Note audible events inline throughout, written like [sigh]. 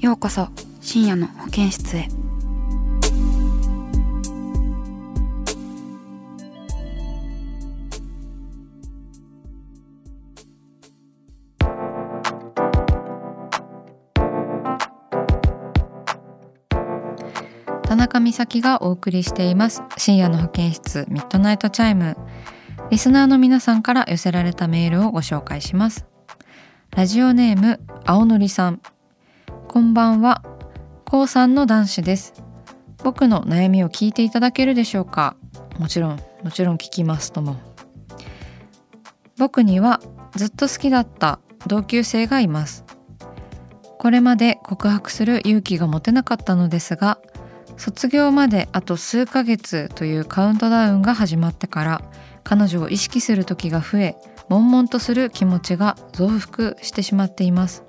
ようこそ深夜の保健室へ。田中美咲がお送りしています。深夜の保健室ミッドナイトチャイム。リスナーの皆さんから寄せられたメールをご紹介します。ラジオネーム青のりさん。こんばんは。高3の男子です。僕の悩みを聞いていただけるでしょうか？もちろんもちろん聞きますとも。僕にはずっと好きだった同級生がいます。これまで告白する勇気が持てなかったのですが卒業まであと数ヶ月というカウントダウンが始まってから彼女を意識する時が増え悶々とする気持ちが増幅してしまっています。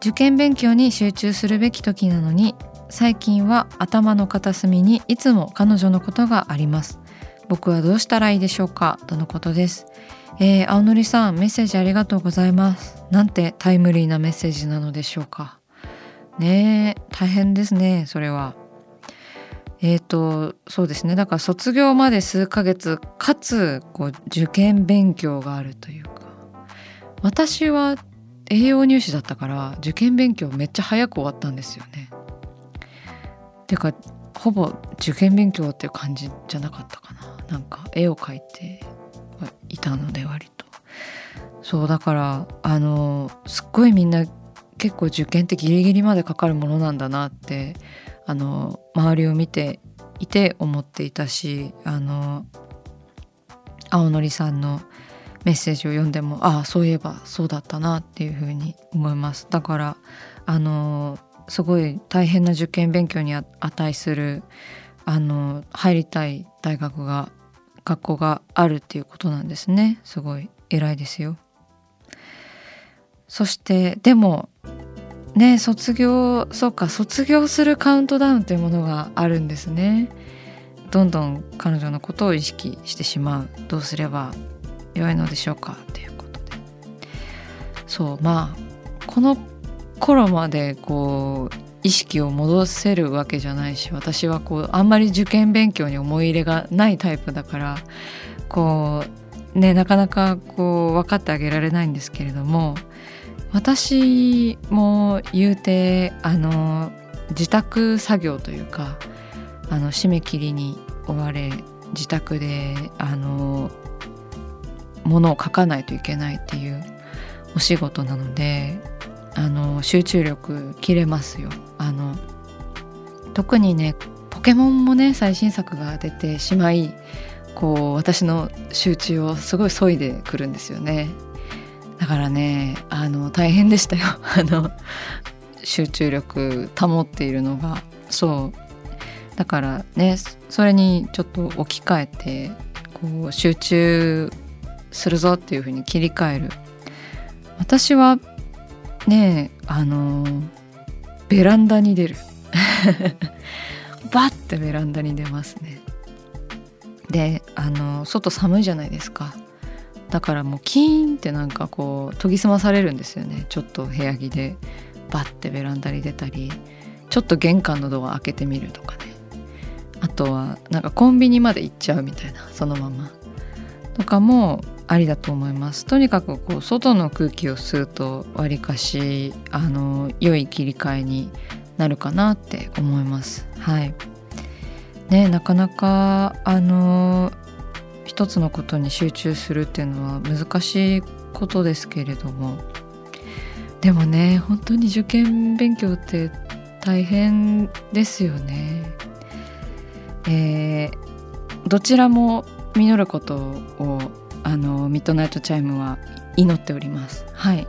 受験勉強に集中するべき時なのに最近は頭の片隅にいつも彼女のことがあります。僕はどうしたらいいでしょうか？とのことです。えー、青のりさんメッセージありがとうございます。なんてタイムリーなメッセージなのでしょうか？ねえ大変ですねそれは。えーとそうですね。だから卒業まで数ヶ月かつこう受験勉強があるというか。私は栄養入試だったから受験勉強めっちゃ早く終わったんですよね。てかほぼ受験勉強っていう感じじゃなかったかななんか絵を描いていたので割とそうだからあのすっごいみんな結構受験ってギリギリまでかかるものなんだなってあの周りを見ていて思っていたしあの青のりさんのメッセージを読んでもああそういえばそうだったなっていうふうに思います。だからあのすごい大変な受験勉強に値するあの入りたい大学が学校があるっていうことなんですね。すごい偉いですよ。そしてでもね卒業そうか卒業するカウントダウンというものがあるんですね。どんどん彼女のことを意識してしまう。どうすれば良いのでしょうか？ということで。そうまあこの頃までこう意識を戻せるわけじゃないし私はこうあんまり受験勉強に思い入れがないタイプだからこうねなかなかこう分かってあげられないんですけれども私も言うてあの自宅作業というかあの締め切りに追われ自宅であのものを書かないといけないっていうお仕事なのであの集中力切れますよ。あの特にねポケモンもね最新作が出てしまいこう私の集中をすごい削いでくるんですよね。だからねあの大変でしたよ。[laughs] あの集中力保っているのが。そう。だからねそれにちょっと置き換えてこう集中するぞっていう風に切り替える。私はねあのベランダに出る。[laughs] バッてベランダに出ますね。であの外寒いじゃないですか。だからもうキーンってなんかこう研ぎ澄まされるんですよね。ちょっと部屋着でバッてベランダに出たりちょっと玄関のドア開けてみるとかね。あとはなんかコンビニまで行っちゃうみたいなそのまま。とかもありだと思います。とにかくこう外の空気を吸うとわりかしあの良い切り替えになるかなって思います。はい。ねなかなかあの一つのことに集中するっていうのは難しいことですけれども。でもね本当に受験勉強って大変ですよね。えー、どちらも実ることをあのミッドナイトチャイムは祈っております。はい。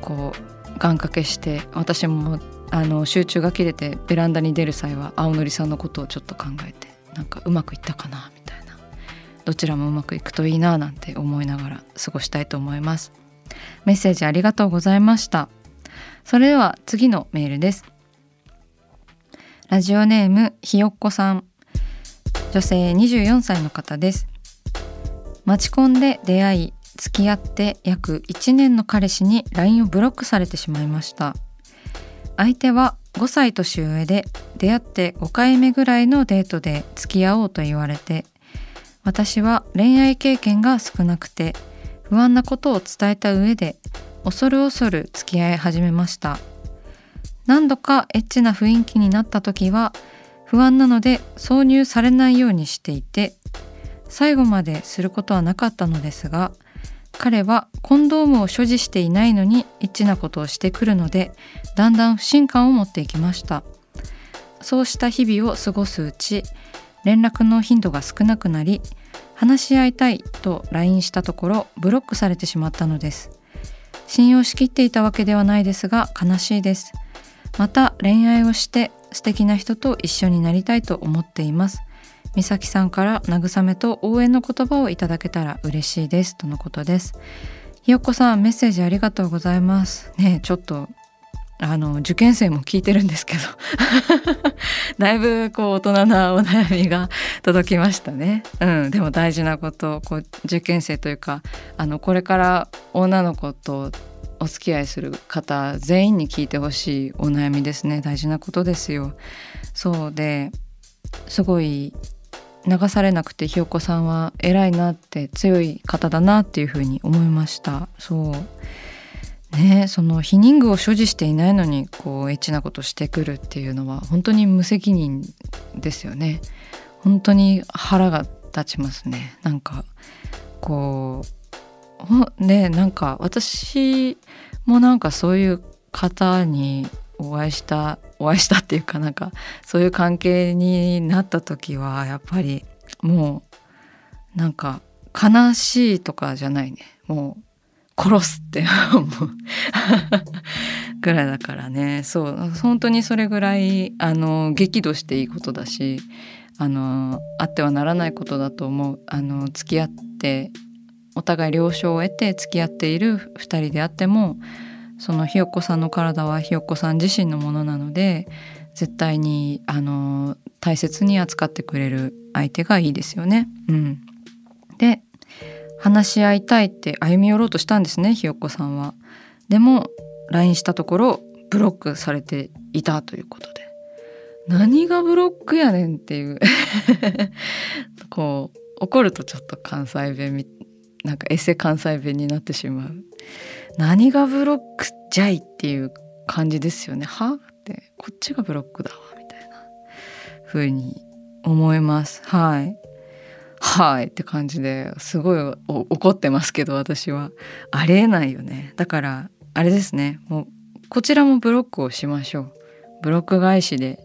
こう願掛けして私もあの集中が切れてベランダに出る際は青のりさんのことをちょっと考えてなんかうまくいったかなみたいな。どちらもうまくいくといいななんて思いながら過ごしたいと思います。メッセージありがとうございました。それでは次のメールです。ラジオネームひよっこさん。女性24歳の方です。マチコンで出会い付き合って約1年の彼氏に LINE をブロックされてしまいました。相手は5歳年上で出会って5回目ぐらいのデートで付き合おうと言われて私は恋愛経験が少なくて不安なことを伝えた上で恐る恐る付き合い始めました。何度かエッチな雰囲気になった時は不安なので挿入されないようにしていて最後まですることはなかったのですが彼はコンドームを所持していないのにエッチなことをしてくるのでだんだん不信感を持っていきました。そうした日々を過ごすうち連絡の頻度が少なくなり話し合いたいと LINE したところブロックされてしまったのです。信用しきっていたわけではないですが悲しいです。また恋愛をして素敵な人と一緒になりたいと思っています。美咲さんから慰めと応援の言葉をいただけたら嬉しいですとのことですひよこさんメッセージありがとうございますねちょっとあの受験生も聞いてるんですけど [laughs] だいぶこう大人なお悩みが届きましたね。うん、でも大事なことこう受験生というかあのこれから女の子とお付き合いする方全員に聞いてほしいお悩みですね大事なことですよ。そうですごい流されなくてひよこさんは偉いなって強い方だなっていうふうに思いました。そう。ねその避妊具を所持していないのにこうエッチなことしてくるっていうのは本当に無責任ですよね。本当に腹が立ちますね。なんかこうねなんか私もなんかそういう方にお会いしたお会いしたっていうかなんかそういう関係になった時はやっぱりもうなんか悲しいとかじゃないね。もう殺すって思う。[laughs] ぐらいだからね。そう本当にそれぐらいあの激怒していいことだしあのあってはならないことだと思う。あの付き合ってお互い了承を得て付き合っている2人であってもそのひよこさんの体はひよこさん自身のものなので絶対にあの大切に扱ってくれる相手がいいですよね。うん、で話し合いたいって歩み寄ろうとしたんですねひよこさんは。でも LINE したところブロックされていたということで何がブロックやねんっていう [laughs] こう怒るとちょっと関西弁なんかエセ関西弁になってしまう何がブロックじゃいっていう感じですよね。は？って。こっちがブロックだわみたいな風に思います。はい。はい。って感じですごい怒ってますけど私は。ありえないよね。だからあれですね。もうこちらもブロックをしましょう。ブロック返しで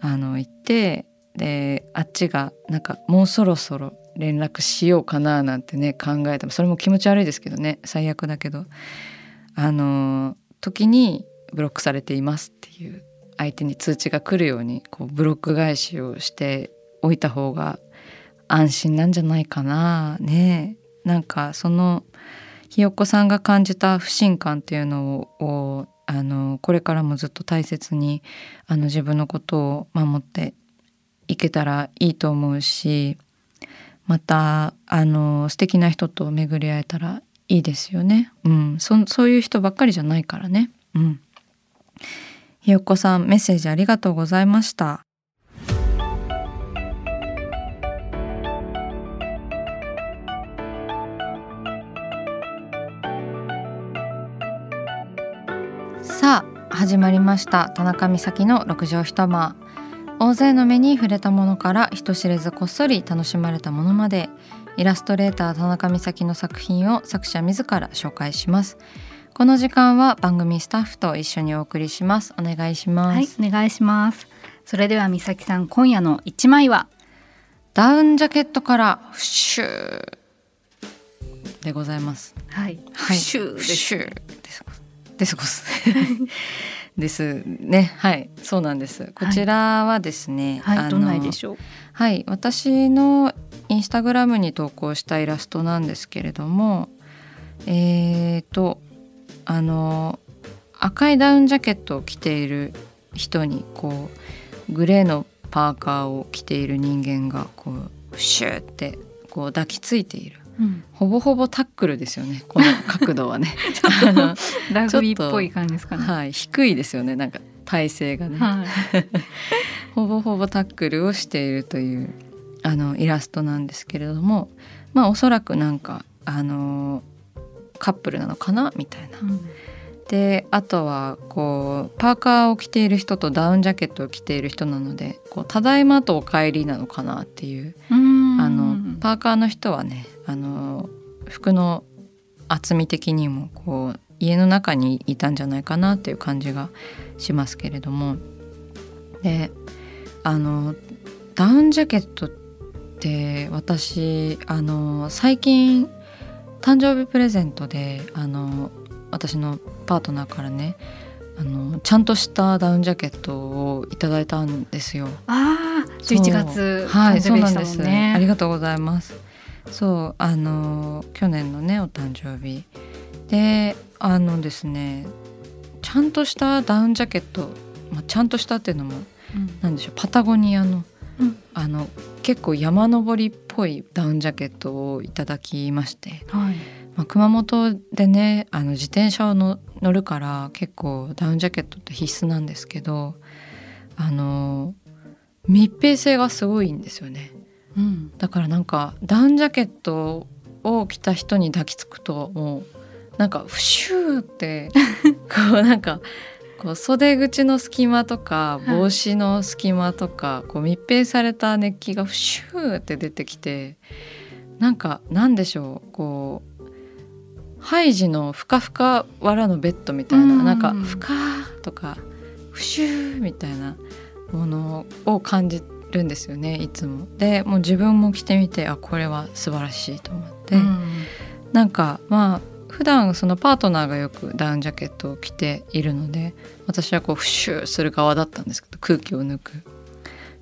あの行ってであっちがなんかもうそろそろ連絡しようかななんてね考えてもそれも気持ち悪いですけどね最悪だけど。あの時にブロックされていますっていう相手に通知が来るようにこうブロック返しをしておいた方が安心なんじゃないかなね。なんかそのひよこさんが感じた不信感っていうのをあのこれからもずっと大切にあの自分のことを守っていけたらいいと思うしまたあの素敵な人と巡り会えたらいいですよね、うん、そそういう人ばっかりじゃないからね。うん、ひよこさんメッセージありがとうございました。さあ始まりました。田中美咲の六畳一間。大勢の目に触れたものから人知れずこっそり楽しまれたものまでイラストレーター田中美咲の作品を作者自ら紹介します。この時間は番組スタッフと一緒にお送りします。お願いします。はいお願いします。それでは美咲さん今夜の一枚は？ダウンジャケットからフッシューでございます。はい、はい、シューです。です。ですごす [laughs] ですね。はい。そうなんです。こちらはですね、はい、あのどんな絵でしょう？はい。私のインスタグラムに投稿したイラストなんですけれどもえーとあの赤いダウンジャケットを着ている人にこうグレーのパーカーを着ている人間がこうシューってこう抱きついているうん、ほぼほぼタックルですよね。この角度はね。[laughs] あのラグビーっぽい感じですかね。はい。低いですよね。なんか体勢がね、はい。[laughs] ほぼほぼタックルをしているというあのイラストなんですけれどもまあおそらくなんかあのカップルなのかな？みたいな。であとはこうパーカーを着ている人とダウンジャケットを着ている人なので「こうただいま」と「お帰り」なのかなっていう。うんあのパーカーの人はねあの服の厚み的にもこう家の中にいたんじゃないかなっていう感じがしますけれども。であのダウンジャケットって私あの最近誕生日プレゼントであの私のパートナーからねあのちゃんとしたダウンジャケットをいただいたんですよ。あ11月はい、誕生日でしたそうなんです。ねありがとうございます。そう、あの去年のねお誕生日。で、あのですね、ちゃんとしたダウンジャケット、まあちゃんとしたっていうのもうん。なんでしょう、パタゴニアの、うん。あの結構山登りっぽいダウンジャケットをいただきまして、はい。まあ、熊本でねあの自転車をの乗るから結構ダウンジャケットって必須なんですけどあの密閉性がすごいんですよね。うん。だからなんかダウンジャケットを着た人に抱きつくともうなんかフシューって [laughs] こうなんかこう袖口の隙間とかはい。帽子の隙間とかこう密閉された熱気がフシューって出てきてなんかなんでしょうこうハイジのふかふか藁のベッドみたいな、うん。なんかふかーとかフシューみたいなものを感じるんですよねいつも。でもう自分も着てみてあこれは素晴らしいと思って、うん。なんかまあ普段そのパートナーがよくダウンジャケットを着ているので私はこうフシューする側だったんですけど空気を抜く。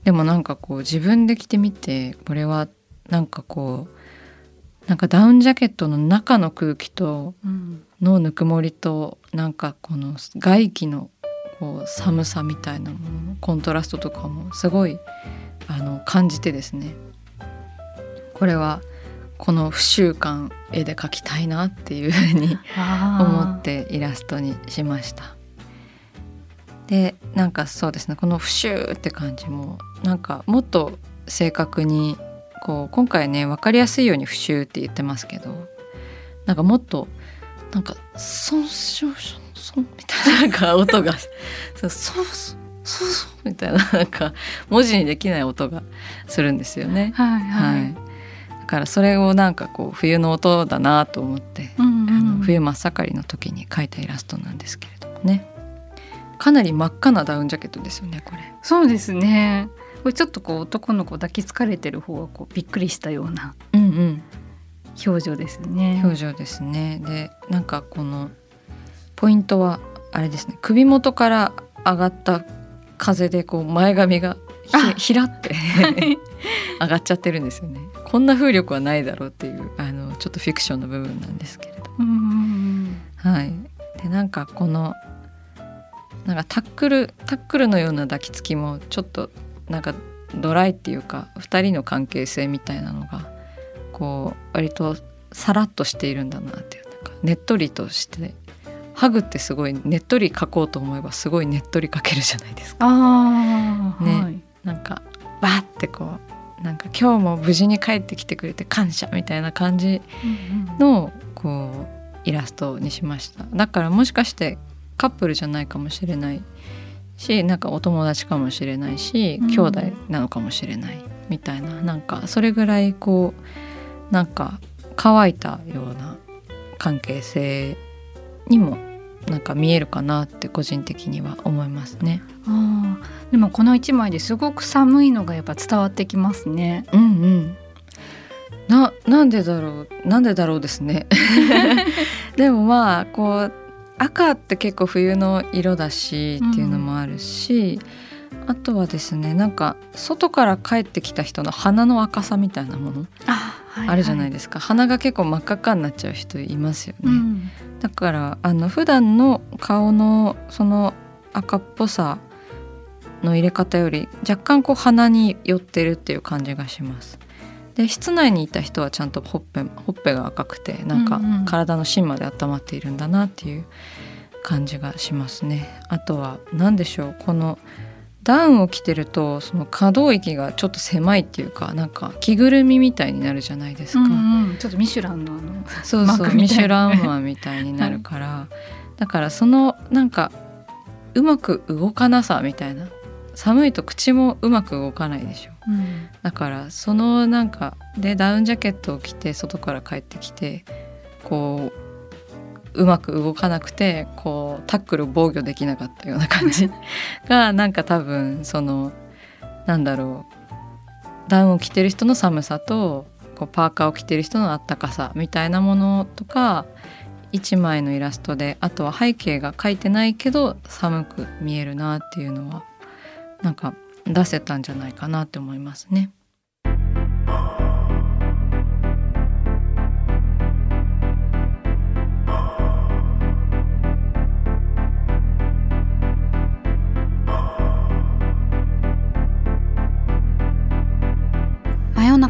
でもなんかこう自分で着てみてこれはなんかこうなんかダウンジャケットの中の空気とうん。のぬくもりとなんかこの外気のこう寒さみたいなもののコントラストとかもすごいあの感じてですねこれはこの不習慣絵で描きたいなっていうふうに思ってイラストにしました。でなんかそうですねこの「不習」って感じもなんかもっと正確にこう今回ね分かりやすいように「不習」って言ってますけどなんかもっとなんか「ソンションションソン」みたいななんか音が。そうソンソンソンソンみたいななんか文字にできない音がするんですよね。はいはい、はい、だからそれをなんかこう冬の音だなと思ってうんうんあの冬真っ盛りの時に描いたイラストなんですけれどもね。かなり真っ赤なダウンジャケットですよねこれ。そうですね。これちょっとこう男の子抱きつかれてる方がこうびっくりしたようなうんうん。表情ですね。表情ですね。でなんかこのポイントはあれですね。首元から上がった風でこう前髪がひらって [laughs] 上がっちゃってるんですよね。こんな風力はないだろうっていうあのちょっとフィクションの部分なんですけれど。はい、でなんかこのなんかタックルタックルのような抱きつきもちょっとなんかドライっていうか2人の関係性みたいなのがこう割とさらっとしているんだなっていうなんかねっとりとしてハグってすごいねっとり描こうと思えばすごいねっとり描けるじゃないですか。ああ、ねはい、なんかバーってこうなんか今日も無事に帰ってきてくれて感謝みたいな感じうんうん。のこうイラストにしました。だからもしかしてカップルじゃないかもしれないしなんかお友達かもしれないし、うん。兄弟なのかもしれないみたいななんかそれぐらいこうなんか乾いたような関係性にもなんか見えるかなって個人的には思いますね。あーでもこの一枚ですごく寒いのがやっぱ伝わってきますね。うんうん。ななんでだろう？なんでだろうですね。[laughs] でもまあこう赤って結構冬の色だしっていうのもあるし、あとはですねなんか外から帰ってきた人の鼻の赤さみたいなものあ,、はあるじゃないでですか、鼻が結構真っ赤っかになっちゃう人いますよね。うんだからあの普段の顔のその赤っぽさの入れ方より若干こう鼻に寄ってるっていう感じがします。で室内にいた人はちゃんとほっぺほっぺが赤くてなんかうんうん体の芯まで温まっているんだなっていう感じがしますね。あとは何でしょうこのダウンを着てるとその可動域がちょっと狭いっていうかなんか着ぐるみみたいになるじゃないですか。うんうんちょっとミシュランのあのそうそう。ミシュランマンみたいになるから、だからそのなんかうまく動かなさみたいな。寒いと口もうまく動かないでしょ。うん。だからそのなんかでダウンジャケットを着て外から帰ってきてこううまく動かなくてこうタックルを防御できなかったような感じ [laughs] がなんか多分そのなんだろうダウンを着てる人の寒さとこうパーカーを着てる人のあったかさみたいなものとか一枚のイラストであとは背景が描いてないけど寒く見えるなっていうのはなんか出せたんじゃないかなって思いますね。